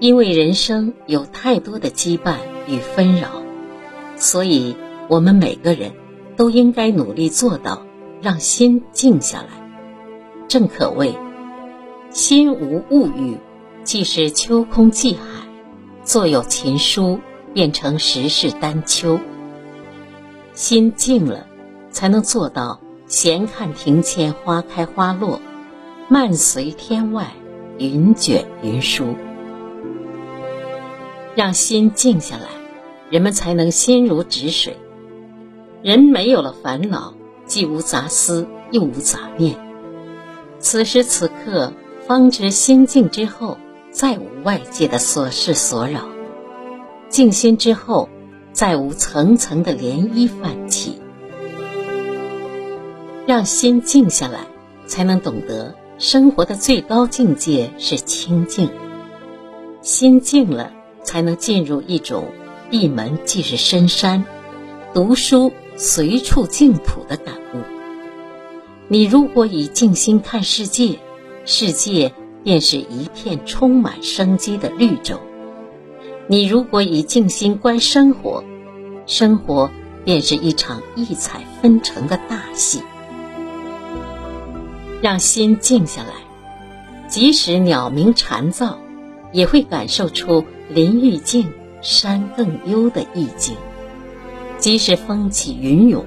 因为人生有太多的羁绊与纷扰，所以我们每个人都应该努力做到让心静下来。正可谓，心无物欲，即是秋空寂海；坐有琴书，变成十室丹丘。心静了，才能做到闲看庭前花开花落，漫随天外云卷云舒。让心静下来，人们才能心如止水。人没有了烦恼，既无杂思，又无杂念。此时此刻，方知心静之后，再无外界的琐事所扰。静心之后，再无层层的涟漪泛起。让心静下来，才能懂得生活的最高境界是清静。心静了。才能进入一种闭门即是深山，读书随处净土的感悟。你如果以静心看世界，世界便是一片充满生机的绿洲；你如果以静心观生活，生活便是一场异彩纷呈的大戏。让心静下来，即使鸟鸣蝉噪，也会感受出。林愈静，山更幽的意境；即使风起云涌，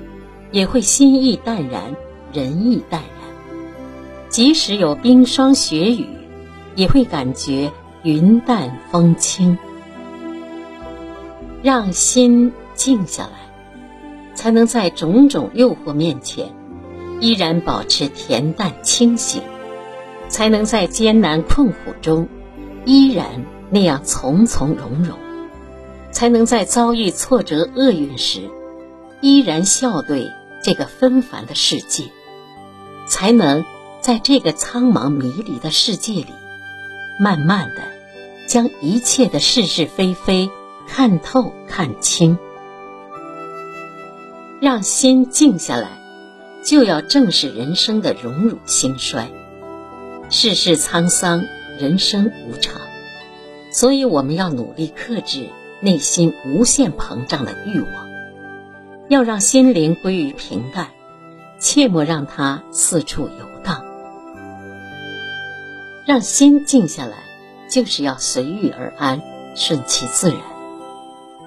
也会心意淡然，人意淡然；即使有冰霜雪雨，也会感觉云淡风轻。让心静下来，才能在种种诱惑面前，依然保持恬淡清醒；才能在艰难困苦中，依然。那样从从容容，才能在遭遇挫折厄运时，依然笑对这个纷繁的世界；才能在这个苍茫迷离的世界里，慢慢的将一切的是是非非看透看清。让心静下来，就要正视人生的荣辱兴衰。世事沧桑，人生无常。所以，我们要努力克制内心无限膨胀的欲望，要让心灵归于平淡，切莫让它四处游荡。让心静下来，就是要随遇而安，顺其自然。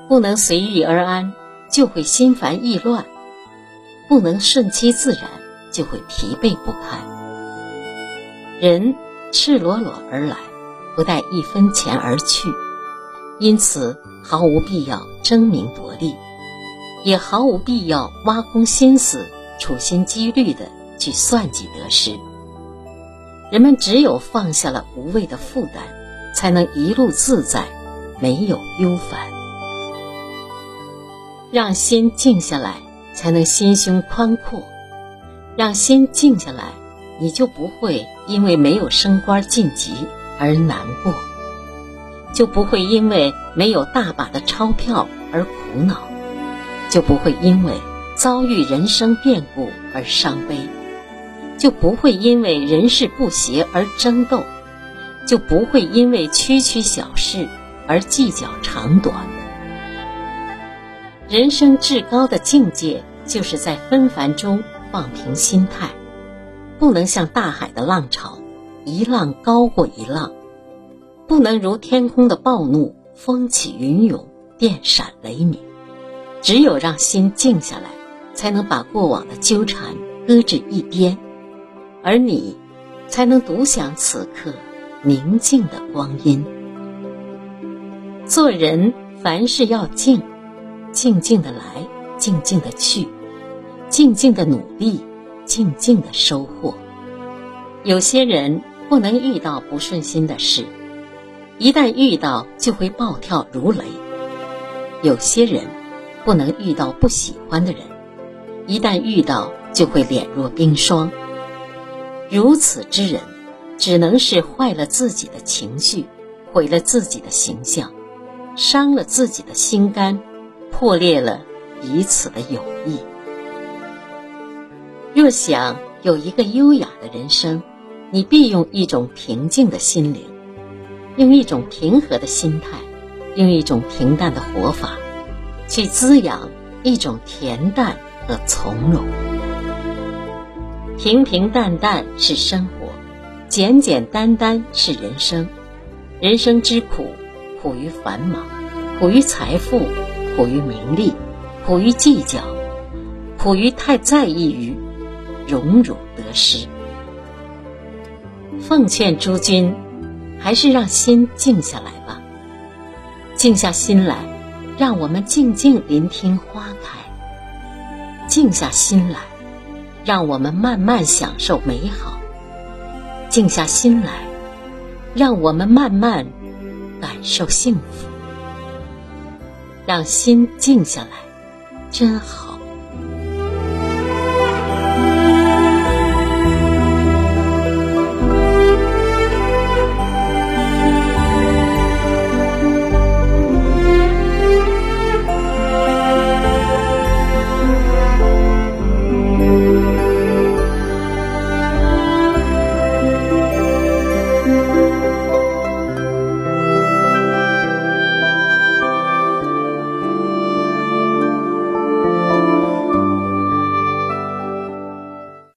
不能随遇而安，就会心烦意乱；不能顺其自然，就会疲惫不堪。人赤裸裸而来。不带一分钱而去，因此毫无必要争名夺利，也毫无必要挖空心思、处心积虑的去算计得失。人们只有放下了无谓的负担，才能一路自在，没有忧烦。让心静下来，才能心胸宽阔；让心静下来，你就不会因为没有升官晋级。而难过，就不会因为没有大把的钞票而苦恼，就不会因为遭遇人生变故而伤悲，就不会因为人事不协而争斗，就不会因为区区小事而计较长短。人生至高的境界，就是在纷繁中放平心态，不能像大海的浪潮。一浪高过一浪，不能如天空的暴怒，风起云涌，电闪雷鸣。只有让心静下来，才能把过往的纠缠搁置一边，而你，才能独享此刻宁静的光阴。做人凡事要静，静静的来，静静的去，静静的努力，静静的收获。有些人。不能遇到不顺心的事，一旦遇到就会暴跳如雷；有些人不能遇到不喜欢的人，一旦遇到就会脸若冰霜。如此之人，只能是坏了自己的情绪，毁了自己的形象，伤了自己的心肝，破裂了彼此的友谊。若想有一个优雅的人生。你必用一种平静的心灵，用一种平和的心态，用一种平淡的活法，去滋养一种恬淡和从容。平平淡淡是生活，简简单单是人生。人生之苦，苦于繁忙，苦于财富，苦于名利，苦于计较，苦于太在意于荣辱得失。奉劝诸君，还是让心静下来吧。静下心来，让我们静静聆听花开；静下心来，让我们慢慢享受美好；静下心来，让我们慢慢感受幸福。让心静下来，真好。